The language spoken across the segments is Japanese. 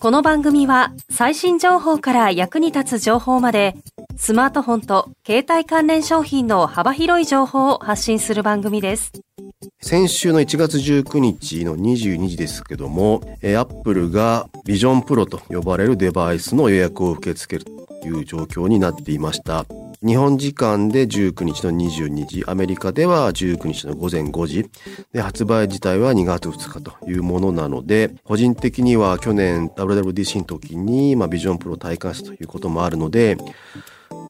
この番組は最新情報から役に立つ情報までスマートフォンと携帯関連商品の幅広い情報を発信する番組です先週の1月19日の22時ですけども、アップルがビジョンプロと呼ばれるデバイスの予約を受け付けるという状況になっていました。日本時間で19日の22時、アメリカでは19日の午前5時、で発売自体は2月2日というものなので、個人的には去年 WWDC の時に、まあ、ビジョンプロ体感したということもあるので、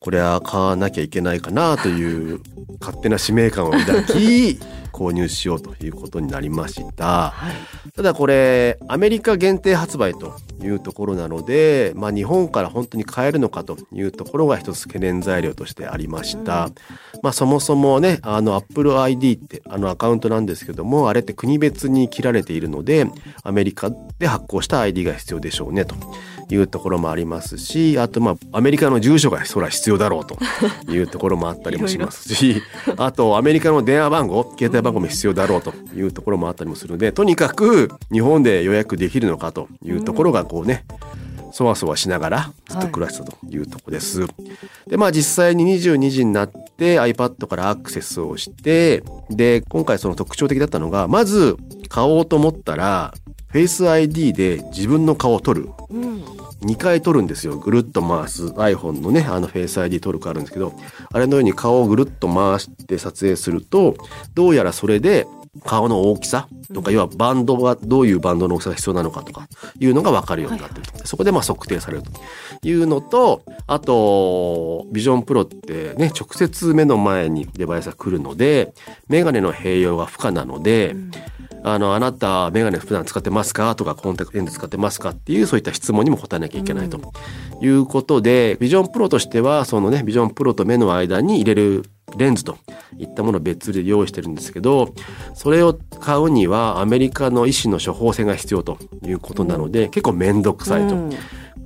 これは買わなきゃいけないかなという勝手な使命感を抱き、購入しようということになりました。はい、ただこれ、アメリカ限定発売というところなので、まあ日本から本当に買えるのかというところが一つ懸念材料としてありました。うん、まあそもそもね、あの Apple ID ってあのアカウントなんですけども、あれって国別に切られているので、アメリカで発行した ID が必要でしょうねと。いうところもありますしあとまあアメリカの住所がそら必要だろうというところもあったりもしますしあとアメリカの電話番号携帯番号も必要だろうというところもあったりもするのでとにかく日本で予約できるのかというところがこうね、そわそわしながらずっと暮らしたというとこです。はい、で、まあ実際に22時になって iPad からアクセスをして、で、今回その特徴的だったのが、まず買おうと思ったら、Face ID で自分の顔を撮る。うん、2回撮るんですよ。ぐるっと回す iPhone のね、あのフェイス ID 撮るかあるんですけど、あれのように顔をぐるっと回して撮影すると、どうやらそれで顔の大きさ？とか、要はバンドがどういうバンドの大きさが必要なのかとかいうのが分かるようになってると。そこでまあ測定されるというのと、あと、ビジョンプロってね、直接目の前にデバイスが来るので、メガネの併用が不可なので、うん。あの、あなた、メガネ普段使ってますか？とか、コンタクトレンズ使ってますか？っていう、そういった質問にも答えなきゃいけないということで、ビジョンプロとしては、そのね、ビジョンプロと目の間に入れるレンズといったものを別で用意してるんですけど、それを買うにはアメリカの医師の処方箋が必要ということなので、結構めんどくさいと。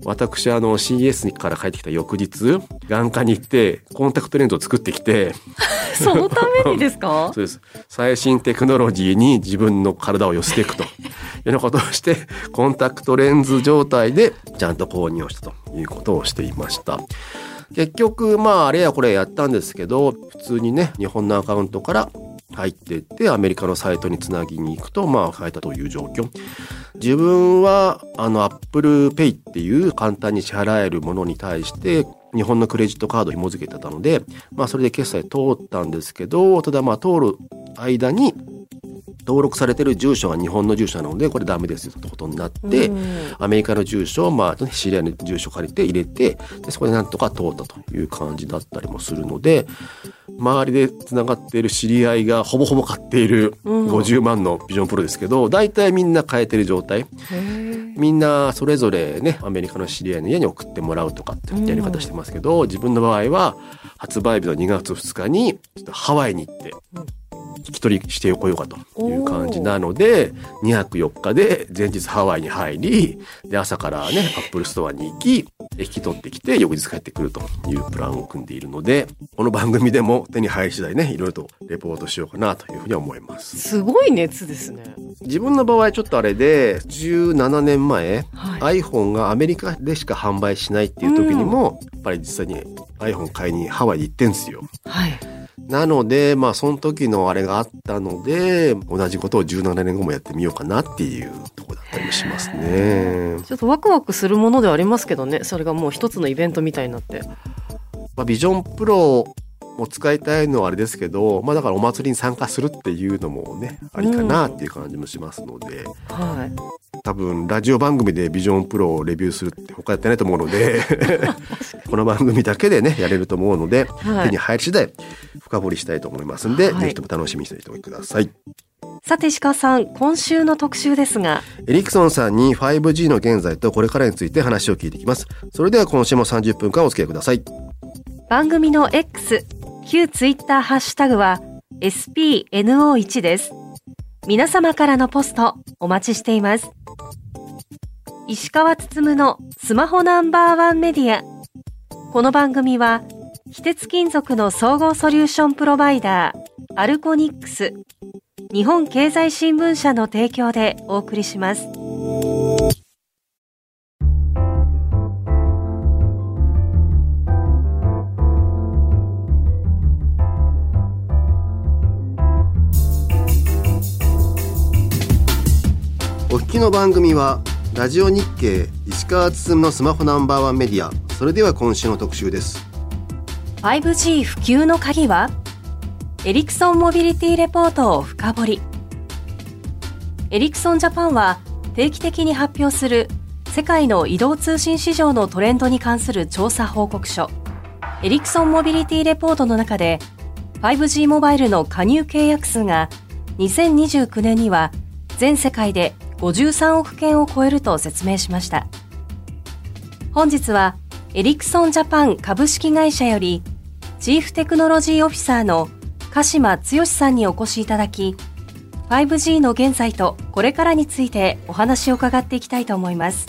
私あの CS から帰ってきた翌日眼科に行ってコンタクトレンズを作ってきて そのためにですか？そうです。最新テクノロジーに自分の体を寄せていくと。いうようなことをしてコンタクトレンズ状態でちゃんと購入をしたということをしていました結局まああれやこれやったんですけど普通にね日本のアカウントから入っていってアメリカのサイトにつなぎに行くとまあ変えたという状況。自分はあの Apple Pay っていう簡単に支払えるものに対して日本のクレジットカード紐付けてたので、まあそれで決済通ったんですけど、ただまあ通る間に登録されてる住所が日本の住所なのでこれダメですよってことになって、アメリカの住所をまあ知り合いの住所借りて入れてでそこでなんとか通ったという感じだったりもするので周りでつながっている知り合いがほぼほぼ買っている50万のビジョンプロですけど大体みんな買えてる状態。みんなそれぞれねアメリカの知り合いの家に送ってもらうとかってやり方してますけど自分の場合は発売日の2月2日にハワイに行って。引き取りしてこようかという感じなので2泊4日で前日ハワイに入りで朝からね Apple Store に行き引き取ってきて翌日帰ってくるというプランを組んでいるのでこの番組でも手に入り次第ねいろいろとレポートしようかなというふうに思います。すごい熱ですね。自分の場合ちょっとあれで17年前、はい、iPhone がアメリカでしか販売しないっていう時にも、やっぱり実際に iPhone 買いにハワイに行ってんすよ。はいなので、まあ、その時のあれがあったので、同じことを17年後もやってみようかなっていうとこだったりもしますね。ちょっとワクワクするものではありますけどね、それがもう一つのイベントみたいになって。まあ、ビジョンプロも使いたいのはあれですけど、まあだからお祭りに参加するっていうのもね、ありかなっていう感じもしますので、うん、はい。多分ラジオ番組でビジョンプロをレビューするって他やってないと思うので この番組だけでねやれると思うので、はい、手に入り次第深掘りしたいと思いますんで、はい、ぜひとも楽しみにしておいてください。さて石川さん、今週の特集ですが。エリクソンさんに 5G の現在とこれからについて話を聞いていきます。それでは今週も30分間お付き合いください。番組の X、旧 Twitter ハッシュタグは SPNO1 です。皆様からのポストお待ちしています。石川つつむのスマホナンバーワンメディア。この番組は、非鉄金属の総合ソリューションプロバイダー、アルコニックス、日本経済新聞社の提供でお送りします。お聞きの番組はラジオ日経石川進のスマホナンバーワンメディアそれでは今週の特集です。5G 普及の鍵はエリクソンモビリティレポートを深掘り。エリクソンジャパンは定期的に発表する世界の移動通信市場のトレンドに関する調査報告書エリクソンモビリティレポートの中で 5G モバイルの加入契約数が2029年には全世界で53億件を超えると説明しました。本日はエリクソンジャパン株式会社よりチーフテクノロジーオフィサーの鹿島剛さんにお越しいただき 5G の現在とこれからについてお話を伺っていきたいと思います。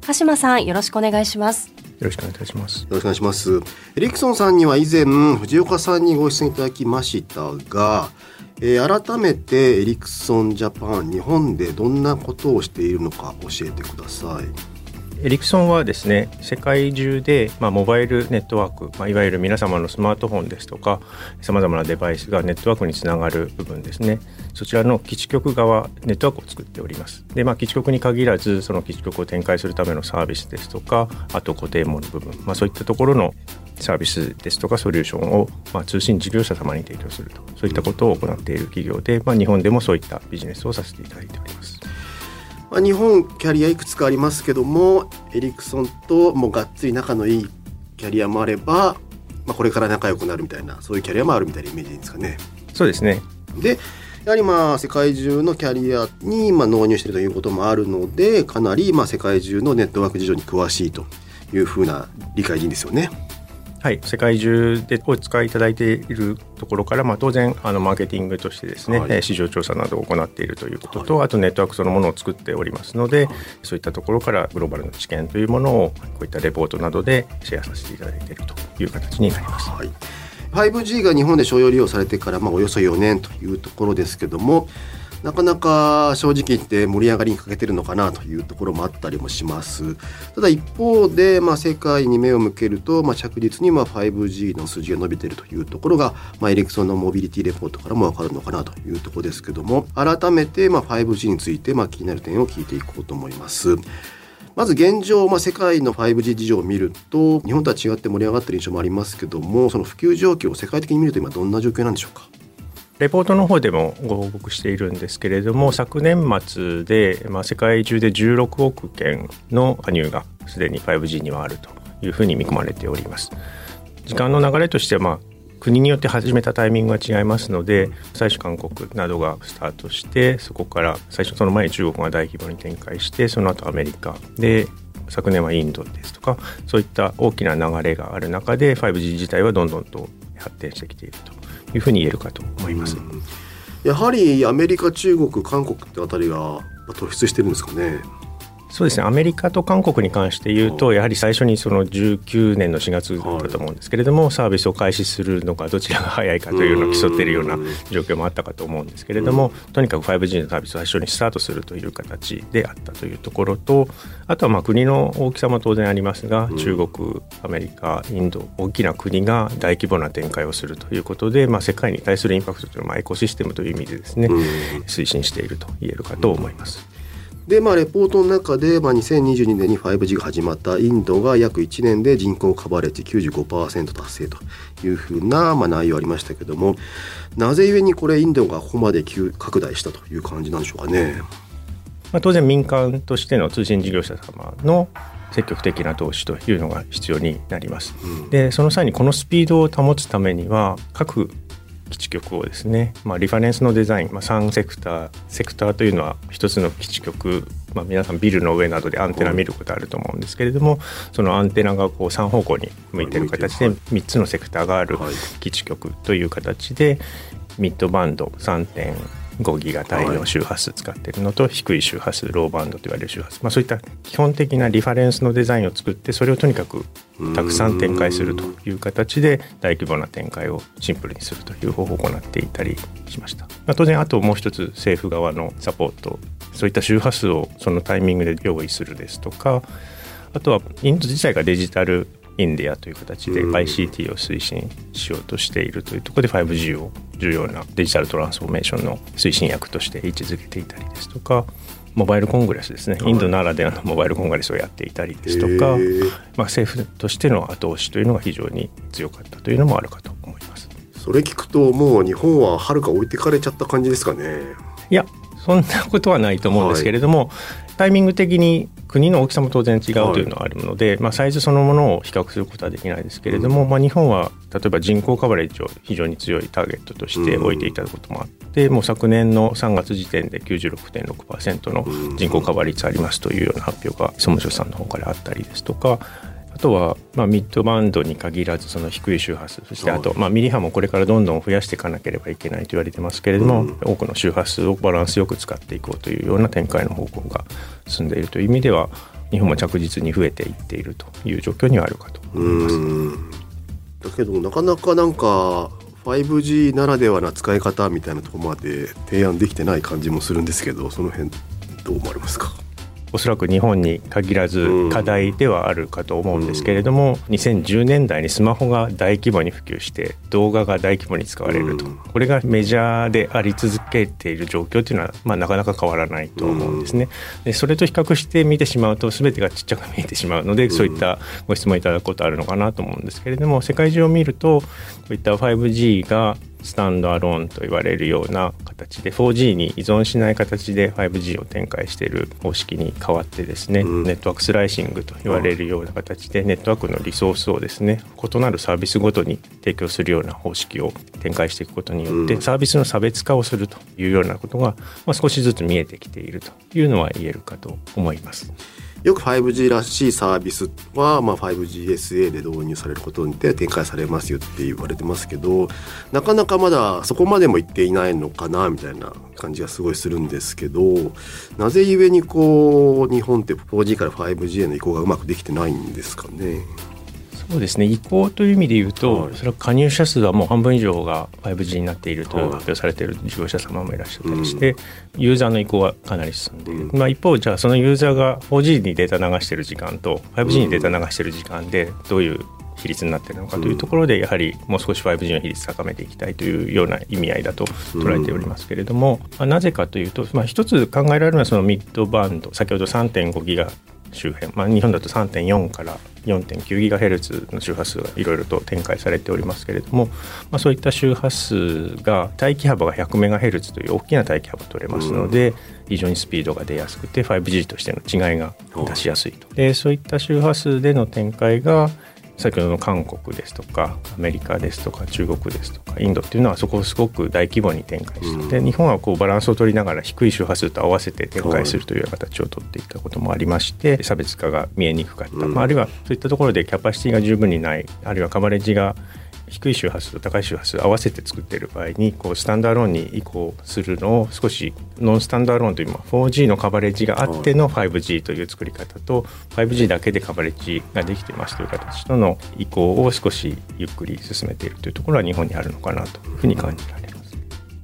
鹿島さんよろしくお願いします。よろしくお願いいたします。よろしくお願いします。エリクソンさんには以前藤岡さんにご出演いただきましたが、えー、改めてエリクソンジャパン日本でどんなことをしているのか教えてください。エリクソンはですね世界中で、まあ、モバイルネットワーク、まあ、いわゆる皆様のスマートフォンですとかさまざまなデバイスがネットワークにつながる部分ですね。そちらの基地局側ネットワークを作っております。で、まあ、基地局に限らずその基地局を展開するためのサービスですとかあと固定網の部分、まあ、そういったところのサービスですとかソリューションを、まあ、通信事業者様に提供すると。そういったことを行っている企業で、まあ、日本でもそういったビジネスをさせていただいております。まあ、日本キャリアいくつかありますけどもエリクソンともうがっつり仲のいいキャリアもあれば、まあ、これから仲良くなるみたいなそういうキャリアもあるみたいなイメージですかね。そうですねでやはりまあ世界中のキャリアにまあ納入しているということもあるのでかなりまあ世界中のネットワーク事情に詳しいというふうな理解でいいんですよね。はい、世界中でお使いいただいているところから、まあ、当然あのマーケティングとしてですね、はい、市場調査などを行っているということと、はい、あとネットワークそのものを作っておりますので、はい、そういったところからグローバルの知見というものをこういったレポートなどでシェアさせていただいているという形になります。はい。5G が日本で商用利用されてから、まあ、およそ4年というところですけどもなかなか正直言って盛り上がりに欠けてるのかなというところもあったりもします。ただ一方で、まあ、世界に目を向けると、まあ、着実にま 5G の数字が伸びているというところが、まあ、エリクソンのモビリティレポートからもわかるのかなというところですけども改めてまあ 5G についてまあ気になる点を聞いていこうと思います。まず現状、まあ、世界の 5G 事情を見ると日本とは違って盛り上がってる印象もありますけどもその普及状況を世界的に見ると今どんな状況なんでしょうか？レポートの方でもご報告しているんですけれども昨年末で、まあ、世界中で16億件の加入がすでに 5G にはあるというふうに見込まれております。時間の流れとしては、まあ、国によって始めたタイミングが違いますので最初韓国などがスタートしてそこから最初その前に中国が大規模に展開してその後アメリカ。で昨年はインドですとかそういった大きな流れがある中で 5G 自体はどんどんと発展してきているというふうに言えるかと思います。やはりアメリカ、中国、韓国ってあたりが突出してるんですかね。そうですね。アメリカと韓国に関して言うとやはり最初にその19年の4月だったと思うんですけれども、サービスを開始するのかどちらが早いかというのを競っているような状況もあったかと思うんですけれども、とにかく 5G のサービスを最初にスタートするという形であったというところとあとはまあ国の大きさも当然ありますが、中国アメリカインド大きな国が大規模な展開をするということで、まあ、世界に対するインパクトというのはエコシステムという意味でですね、推進していると言えるかと思います。で、まあ、レポートの中で、まあ、2022年に 5G が始まったインドが約1年で人口カバレッジ95%達成というふうな、まあ、内容ありましたけどもなぜゆえにこれインドがここまで急拡大したという感じなんでしょうかね。まあ、当然民間としての通信事業者様の積極的な投資というのが必要になります。うん、でその際にこのスピードを保つためには各基地局をですね、まあ、リファレンスのデザイン、まあ、3セクターセクターというのは1つの基地局、まあ、皆さんビルの上などでアンテナ見ることあると思うんですけれどもそのアンテナがこう3方向に向いてる形で3つのセクターがある基地局という形でミッドバンド3.5 5ギガ帯の周波数使ってるのと低い周波数ローバンドと言われる周波数、まあ、そういった基本的なリファレンスのデザインを作ってそれをとにかくたくさん展開するという形で大規模な展開をシンプルにするという方法を行っていたりしました、まあ、当然あともう一つ政府側のサポートそういった周波数をそのタイミングで用意するですとかあとはインド自体がデジタルインディアという形で ICT を推進しようとしているというところで 5G を重要なデジタルトランスフォーメーションの推進役として位置づけていたりですとかモバイルコングレスですね。インドならではのモバイルコングレスをやっていたりですとか、まあ、政府としての後押しというのが非常に強かったというのもあるかと思います。それ聞くともう日本ははるか置いてかれちゃった感じですかね。いやそんなことはないと思うんですけれども、はい、タイミング的に国の大きさも当然違うというのはあるので、はい、まあ、サイズそのものを比較することはできないですけれども、うん、まあ、日本は例えば人口カバレッジを非常に強いターゲットとして置いていたこともあって、うん、もう昨年の3月時点で96.6%の人口カバー率ありますというような発表が総務省さんの方からあったりですとかあとは、まあ、ミッドバンドに限らずその低い周波数そしてあと、まあ、ミリ波もこれからどんどん増やしていかなければいけないと言われてますけれども、うん、多くの周波数をバランスよく使っていこうというような展開の方向が進んでいるという意味では日本も着実に増えていっているという状況にはあるかと思います。だけどなかなかなんか 5G ならではな使い方みたいなところまで提案できてない感じもするんですけどその辺どう思われますか？おそらく日本に限らず課題ではあるかと思うんですけれども、うん、2010年代にスマホが大規模に普及して動画が大規模に使われると、うん、これがメジャーであり続けている状況というのは、まあ、なかなか変わらないと思うんですね。でそれと比較して見てしまうと全てがちっちゃく見えてしまうので、そういったご質問いただくことあるのかなと思うんですけれども世界中を見るとこういった 5G がスタンドアローンと言われるような形で 4G に依存しない形で 5G を展開している方式に変わってですね、うん、ネットワークスライシングと言われるような形でネットワークのリソースをですね異なるサービスごとに提供するような方式を展開していくことによって、サービスの差別化をするというようなことが、まあ、少しずつ見えてきているというのは言えるかと思います。よく 5G らしいサービスは、まあ、5GSA で導入されることにて展開されますよって言われてますけどなかなかまだそこまでも行っていないのかなみたいな感じがすごいするんですけどなぜゆえにこう日本って 4G から 5G への移行がうまくできてないんですかね。そうですね。移行という意味で言うと、はい、それは加入者数はもう半分以上が 5G になっていると発表されている事業者様もいらっしゃったりして、ユーザーの移行はかなり進んでいる、まあ、一方じゃあそのユーザーが 4G にデータ流している時間と 5G にデータ流している時間でどういう比率になっているのかというところでやはりもう少し 5G の比率高めていきたいというような意味合いだと捉えておりますけれども、まあ、なぜかというと、まあ、一つ考えられるのはそのミッドバンド。先ほど3.5ギガ周辺、まあ、日本だと3.4から4.9ギガヘルツの周波数がいろいろと展開されておりますけれども、まあ、そういった周波数が帯域幅が100メガヘルツという大きな帯域幅取れますので、非常にスピードが出やすくて 5G としての違いが出しやすいと。でそういった周波数での展開が先ほどの韓国ですとかアメリカですとか中国ですとかインドっていうのはそこをすごく大規模に展開して、うん、日本はこうバランスを取りながら低い周波数と合わせて展開するという形を取っていったこともありまして差別化が見えにくかった、うん、まあ、あるいはそういったところでキャパシティが十分にないあるいはカバレッジが低い周波数と高い周波数合わせて作っている場合にこうスタンダーローンに移行するのを少しノンスタンダーローンという 4G のカバレッジがあっての 5G という作り方と 5G だけでカバレッジができてますという形との移行を少しゆっくり進めているというところは日本にあるのかなというふうに感じられます。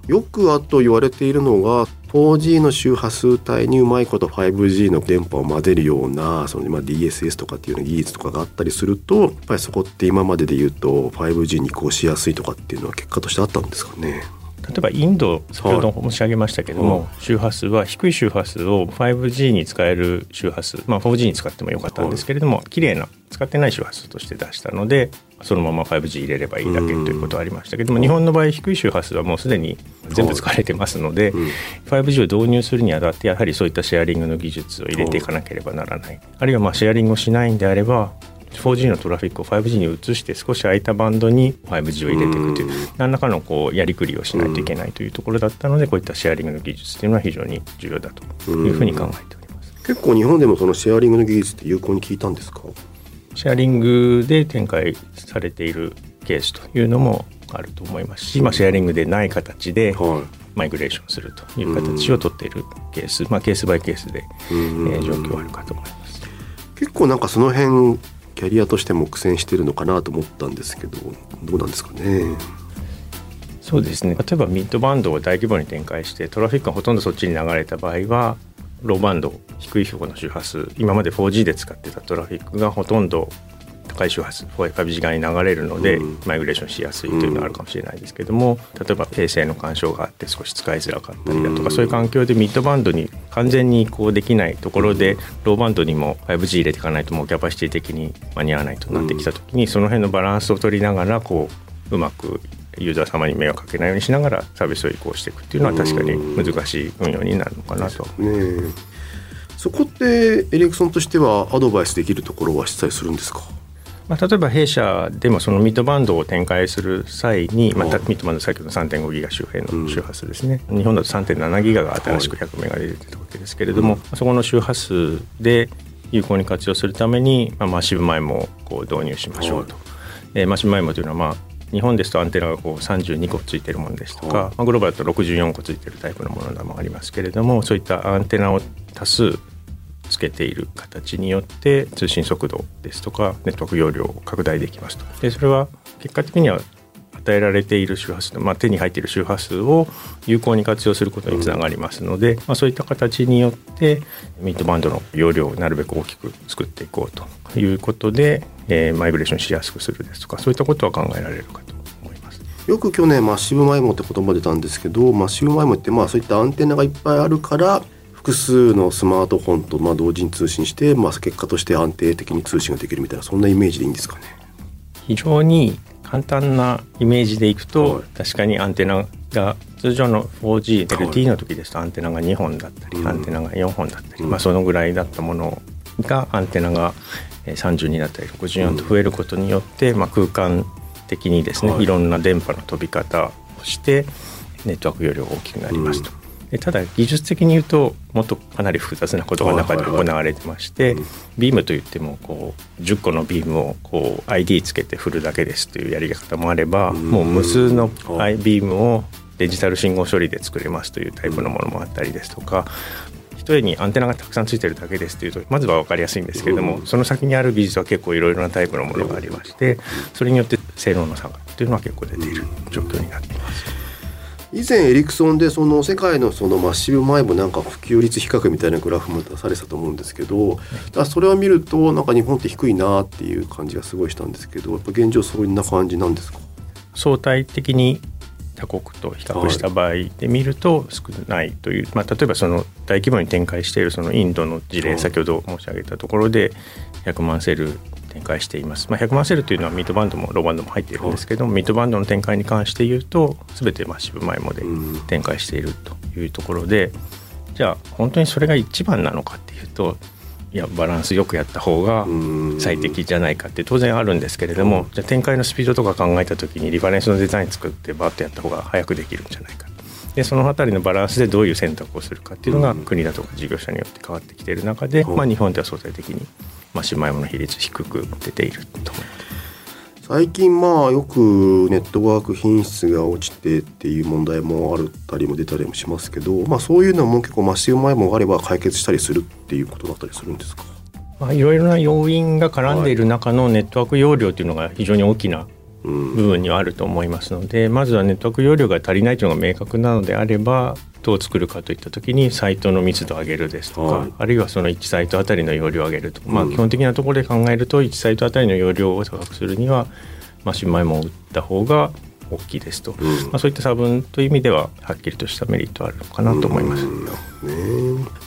よくあと言われているのが 4G の周波数帯にうまいこと 5G の電波を混ぜるようなそのま DSS とかっていうよう技術とかがあったりするとやっぱりそこって今までで言うと 5G に移行しやすいとかっていうのは結果としてあったんですかね。例えばインド先ほど申し上げましたけども、はい、周波数は低い周波数を 5G に使える周波数、まあ、4G に使ってもよかったんですけれども、はい、綺麗な使ってない周波数として出したのでそのまま 5G 入れればいいだけということはありましたけども、日本の場合低い周波数はもうすでに全部使われてますので、5G を導入するにあたってやはりそういったシェアリングの技術を入れていかなければならない、あるいはまあシェアリングをしないんであれば 4G のトラフィックを 5G に移して少し空いたバンドに 5G を入れていくという何らかのこうやりくりをしないといけないというところだったのでこういったシェアリングの技術というのは非常に重要だというふうに考えております。結構日本でもそのシェアリングの技術って有効に効いたんですか？シェアリングで展開されているケースというのもあると思いますし、まあ、シェアリングでない形でマイグレーションするという形を取っているケース、まあ、ケースバイケースで、えー、状況はあるかと思います。結構なんかその辺キャリアとしても苦戦してるのかなと思ったんですけどどうなんですかね。そうですね例えばミッドバンドを大規模に展開してトラフィックがほとんどそっちに流れた場合はローバンド低い標高の周波数今まで 4G で使ってたトラフィックがほとんど高い周波数 4G 側に流れるので、マイグレーションしやすいというのがあるかもしれないですけども例えば平成の干渉があって少し使いづらかったりだとか、そういう環境でミッドバンドに完全に移行できないところでローバンドにも 5G 入れていかないともうキャパシティ的に間に合わないとなってきた時に、その辺のバランスを取りながらこううまくユーザー様に迷惑かけないようにしながらサービスを移行していくっていうのは確かに難しい運用になるのかなと。ねそこってエリクソンとしてはアドバイスできるところは実際するんですか？まあ、例えば弊社でもそのミッドバンドを展開する際に、またミッドバンド先ほど3.5ギガ周辺の周波数ですね、うん、日本だと3.7ギガが新しく100メガで出てたわけですけれども、そこの周波数で有効に活用するために、まあ、マッシブマイモをこう導入しましょうと。えー、マッシブマイモというのは、まあ、日本ですとアンテナがこう32個ついてるものですとか、まあ、グローバルだと64個ついてるタイプのものもありますけれどもそういったアンテナを多数つけている形によって通信速度ですとかネットワーク容量を拡大できますと。でそれは結果的には与えられている周波数、まあ、手に入っている周波数を有効に活用することにつながりますので、まあ、そういった形によってミッドバンドの容量をなるべく大きく作っていこうということで、えー、マイグレーションしやすくするですとかそういったことは考えられるかと思います。よく去年マッシブマイモって言葉出たんですけどマッシブマイモってまあそういったアンテナがいっぱいあるから複数のスマートフォンとまあ同時に通信して、まあ、結果として安定的に通信ができるみたいなそんなイメージでいいんですかね。非常に簡単なイメージでいくと、はい、確かにアンテナが通常の 4GLTE の時ですとアンテナが2本だったり、はい、アンテナが4本だったり、うん、まあ、そのぐらいだったものがアンテナが32だったり64と増えることによって、うん、まあ、空間的にですね、はい、いろんな電波の飛び方をしてネットワーク容量が大きくなりますと。ただ技術的に言うともっとかなり複雑なことが中で行われてまして、ビームといってもこう10個のビームをこう ID つけて振るだけですというやり方もあれば、もう無数のビームをデジタル信号処理で作れますというタイプのものもあったりですとか一重にアンテナがたくさんついてるだけですというとまずは分かりやすいんですけれども、その先にある技術は結構いろいろなタイプのものがありましてそれによって性能の差がというのは結構出ている状況になっています。以前エリクソンでその世界のそのマッシブ前もなんか普及率比較みたいなグラフも出されてたと思うんですけどだそれを見るとなんか日本って低いなっていう感じがすごいしたんですけどやっぱ現状そういうな感じなんですか？相対的に他国と比較した場合で見ると少ないという、はい、まあ、例えばその大規模に展開しているそのインドの事例、先ほど申し上げたところで100万セル展開しています、まあ、100万セルというのはミッドバンドもローバンドも入っているんですけどミッドバンドの展開に関して言うと全て Massive MIMO で展開しているというところでじゃあ本当にそれが一番なのかっていうといやバランスよくやった方が最適じゃないかって当然あるんですけれどもじゃあ展開のスピードとか考えた時にリファレンスのデザイン作ってバッとやった方が早くできるんじゃないかでその辺りのバランスでどういう選択をするかっていうのが国だとか事業者によって変わってきている中で、まあ、日本では相対的にまあ、シマイモの比率低く出ていると思います。最近まあよくネットワーク品質が落ちてっていう問題もあったりも出たりもしますけど、まあ、そういうのも結構マシブマイモがあれば解決したりするっていうことだったりするんですか？まあ、いろいろな要因が絡んでいる中のネットワーク容量というのが非常に大きな部分にはあると思いますので、まずはネットワーク容量が足りないというのが明確なのであればどう作るかといった時にサイトの密度を上げるですとか、はい、あるいはその1サイトあたりの容量を上げるとか、まあ、基本的なところで考えると1サイトあたりの容量を高くするには、まあ、新米も打った方が大きいですと、うん、まあ、そういった差分という意味でははっきりとしたメリットあるのかなと思います。ね、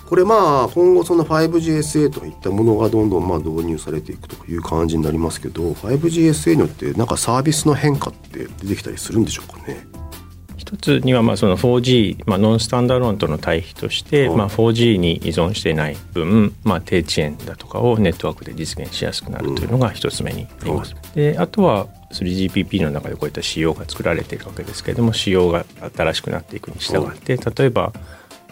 これまあ今後その 5GSA といったものがどんどんまあ導入されていくという感じになりますけど 5GSA によってなんかサービスの変化って出てきたりするんでしょうかね？一つにはまあその 4G、まあ、ノンスタンダーローンとの対比として、まあ、4G に依存していない分、まあ、低遅延だとかをネットワークで実現しやすくなるというのが一つ目にあります。であとは 3GPP の中でこういった仕様が作られているわけですけれども仕様が新しくなっていくに従って例えば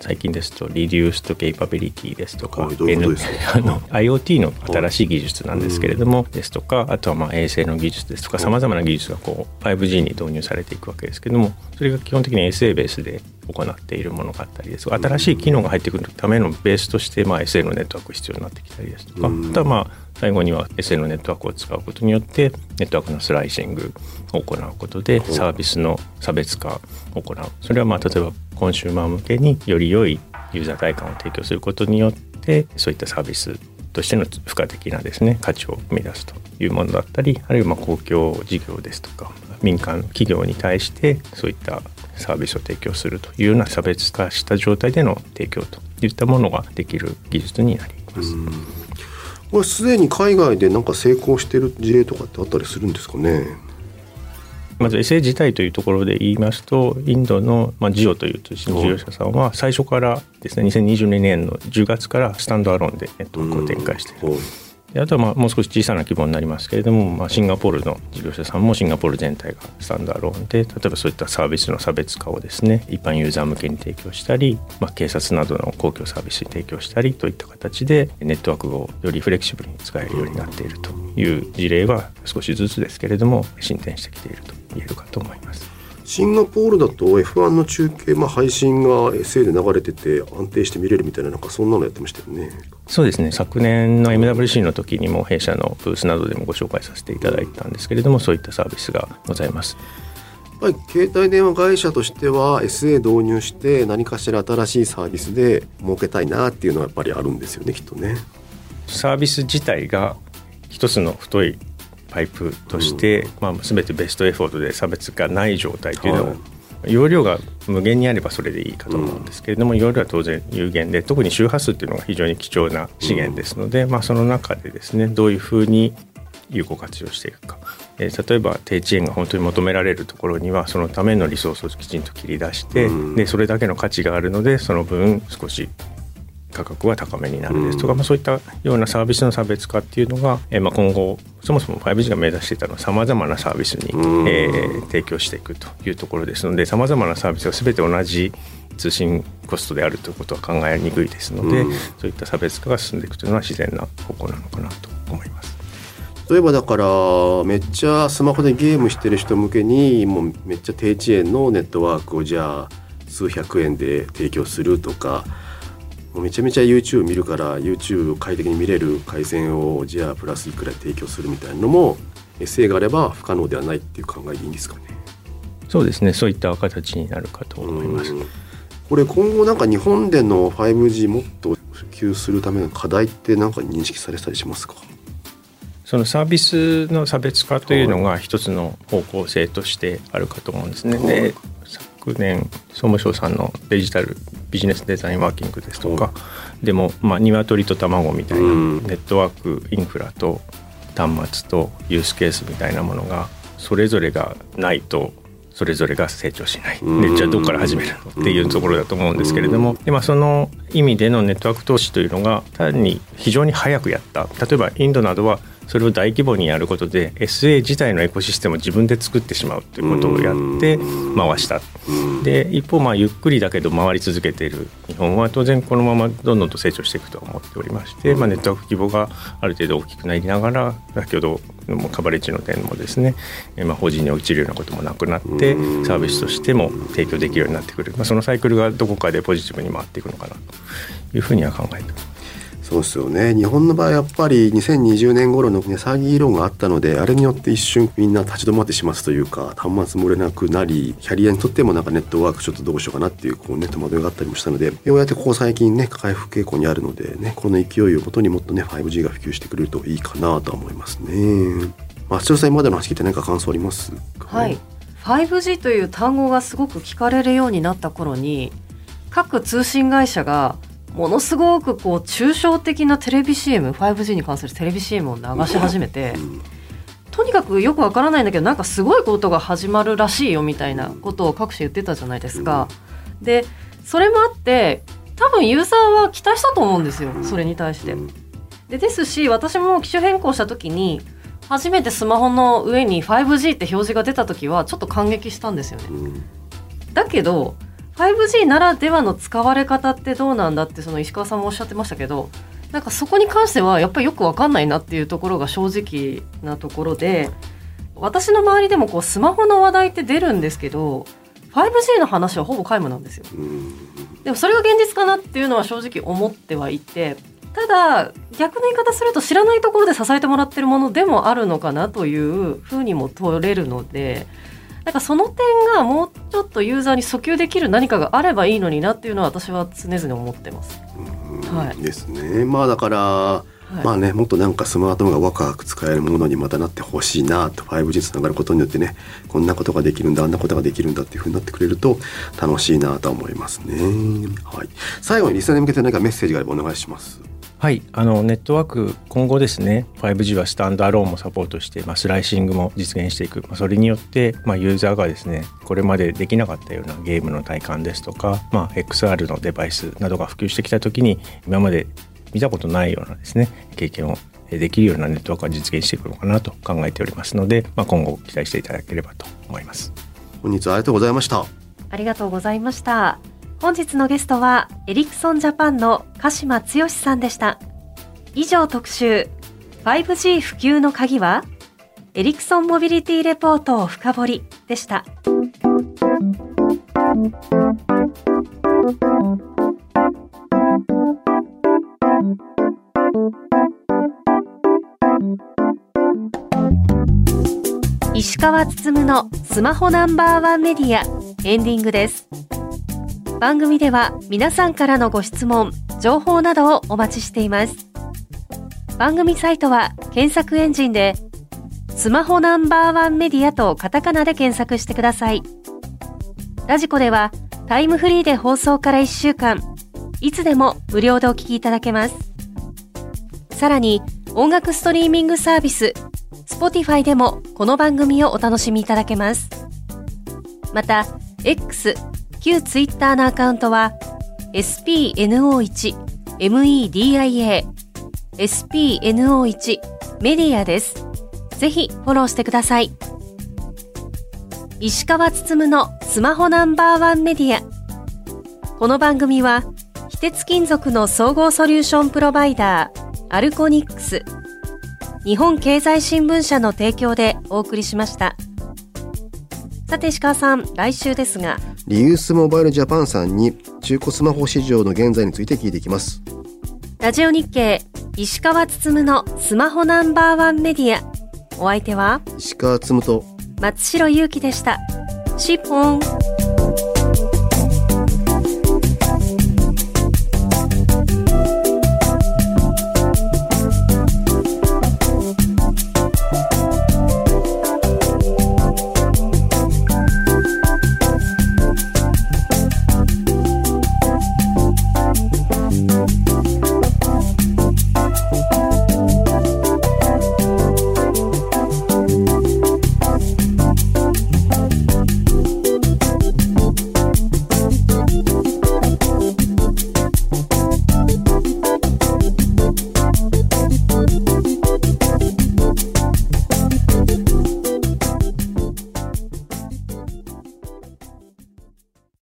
最近ですとリデュースとケイパビリティですとか、N、あの IoT の新しい技術なんですけれども、ですとかあとはまあ衛星の技術ですとかさまざまな技術がこう 5G に導入されていくわけですけれどもそれが基本的に SA ベースで行っているものがあったりです新しい機能が入ってくるためのベースとしてまあのネットワーク必要になってきたりですとか、あとはまあ最後にはのネットワークを使うことによってネットワークのスライシングを行うことでサービスの差別化を行う。それはまあ例えばコンシューマー向けにより良いユーザー体感を提供することによってそういったサービスとしての付加的なですね価値を生み出すというものだったりあるいはま公共事業ですとか民間企業に対してそういったサービスを提供するというような差別化した状態での提供といったものができる技術になります。これすでに海外でなんか成功している事例とかってあったりするんですかね？まず SA 自体というところで言いますとインドの、まあ、ジオという通信事業者さんは最初からですね2022年の10月からスタンドアローンでネットワークを展開している。であとはまあもう少し小さな規模になりますけれども、まあ、シンガポールの事業者さんもシンガポール全体がスタンダーローンで例えばそういったサービスの差別化をですね一般ユーザー向けに提供したり、まあ、警察などの公共サービスに提供したりといった形でネットワークをよりフレキシブルに使えるようになっているという事例は少しずつですけれども進展してきていると言えるかと思います。シンガポールだと F1 の中継、まあ、配信が SA で流れてて安定して見れるみたいななんかそんなのやってましたよね。そうですね。昨年の MWC の時にも弊社のブースなどでもご紹介させていただいたんですけれどもそういったサービスがございます。やっぱり携帯電話会社としては SA 導入して何かしら新しいサービスで儲けたいなっていうのはやっぱりあるんですよねきっとね。サービス自体が一つの太いパイプとして、うん、まあ、全てベストエフォートで差別がない状態というのは、はい、容量が無限にあればそれでいいかと思うんですけれども、うん、容量は当然有限で特に周波数っていうのが非常に貴重な資源ですので、うん、まあ、その中でですねどういうふうに有効活用していくか、えー、例えば低遅延が本当に求められるところにはそのためのリソースをきちんと切り出して、でそれだけの価値があるのでその分少し価格は高めになるですとか、まあ、そういったようなサービスの差別化っていうのが、えー、まあ今後そもそも 5G が目指していたのはさまざまなサービスに、えー、提供していくというところですのでさまざまなサービスが全て同じ通信コストであるということは考えにくいですので、そういった差別化が進んでいくというのは自然な方向なのかなと思います。例えばだからめっちゃスマホでゲームしてる人向けにもうめっちゃ低遅延のネットワークをじゃあ数百円で提供するとかめちゃめちゃ YouTube 見るから YouTube を快適に見れる回線をじゃあプラスいくら提供するみたいなのも SA があれば不可能ではないっていう考えでいいんですかね。そうですね。そういった形になるかと思います。これ今後なんか日本での 5G もっと普及するための課題って何か認識されたりしますか？そのサービスの差別化というのが一つの方向性としてあるかと思うんですね。で昨年総務省さんのデジタルビジネスデザインワーキングですとか、でも、まあ、鶏と卵みたいなネットワークインフラと端末とユースケースみたいなものがそれぞれがないとそれぞれが成長しない。でじゃあどこから始めるの？っていうところだと思うんですけれどもで、まあ、その意味でのネットワーク投資というのが単に非常に早くやった。例えばインドなどはそれを大規模にやることで SA 自体のエコシステムを自分で作ってしまうということをやって回した。で一方まあゆっくりだけど回り続けている。日本は当然このままどんどんと成長していくと思っておりまして、まあ、ネットワーク規模がある程度大きくなりながら先ほどのカバレッジの点もですね、まあ、法人に落ちるようなこともなくなってサービスとしても提供できるようになってくる、まあ、そのサイクルがどこかでポジティブに回っていくのかなというふうには考えています。そうですよね。日本の場合やっぱり2020年頃の値下げ議論があったのであれによって一瞬みんな立ち止まってしますというか端末も売れなくなりキャリアにとってもなんかネットワークちょっとどうしようかなっていうこうね戸惑いがあったりもしたのでようやってここ最近ね回復傾向にあるのでねこの勢いをもとにもっとね 5G が普及してくれるといいかなと思いますね。松代さん今までの話聞いて何か感想ありますか、はい。5G という単語がすごく聞かれるようになった頃に各通信会社がものすごくこう抽象的なテレビ CM5G に関するテレビ CM を流し始めてとにかくよくわからないんだけどなんかすごいことが始まるらしいよみたいなことを各社言ってたじゃないですか。でそれもあって多分ユーザーは期待したと思うんですよそれに対して。でですし私も機種変更した時に初めてスマホの上に 5G って表示が出た時はちょっと感激したんですよね。だけど 5G ならではの使われ方ってどうなんだってその石川さんもおっしゃってましたけどなんかそこに関してはやっぱりよく分かんないなっていうところが正直なところで私の周りでもこうスマホの話題って出るんですけど 5G の話はほぼ皆無なんですよ。でもそれが現実かなっていうのは正直思ってはいてただ逆の言い方すると知らないところで支えてもらってるものでもあるのかなというふうにも取れるので。なんかその点がもうちょっとユーザーに訴求できる何かがあればいいのになっていうのは私は常々思ってます。はい、ですね。まあだから、はい、まあねもっとなんかスマートフォンが若く使えるものにまたなってほしいなと 5G つながることによってねこんなことができるんだあんなことができるんだっていうふうになってくれると楽しいなと思いますね。はい。最後にリスナーに向けて何かメッセージがあればお願いします。はいあのネットワーク今後ですね 5G はスタンドアローンもサポートして、まあ、スライシングも実現していく、まあ、それによって、まあ、ユーザーがですねこれまでできなかったようなゲームの体感ですとか、まあ、XR のデバイスなどが普及してきた時に今まで見たことないようなですね経験をできるようなネットワークが実現していくのかなと考えておりますので、まあ、今後期待していただければと思います。本日はありがとうございました。ありがとうございました本日のゲストはエリクソンジャパンの鹿島剛さんでした以上特集 5G 普及の鍵はエリクソンモビリティレポートを深掘りでした。石川つつむのスマホナンバーワンメディアエンディングです番組では皆さんからのご質問情報などをお待ちしています番組サイトは検索エンジンでスマホナンバーワンメディアとカタカナで検索してください。ラジコではタイムフリーで放送から1週間、いつでも無料でお聴きいただけます。さらに音楽ストリーミングサービス Spotify でもこの番組をお楽しみいただけます。また、X、旧 Twitter のアカウントは spno1media spno1 メディアです。ぜひフォローしてください。石川つつむのスマホナンバーワンメディア。この番組は、非鉄金属の総合ソリューションプロバイダー、アルコニックス、日本経済新聞社の提供でお送りしました。さて石川さん、来週ですが。リユースモバイルジャパンさんに中古スマホ市場の現在について聞いていきます。ラジオ日経石川つつむのスマホナンバーワンメディア。お相手は？石川つむと。松代ゆうきでした。シッポン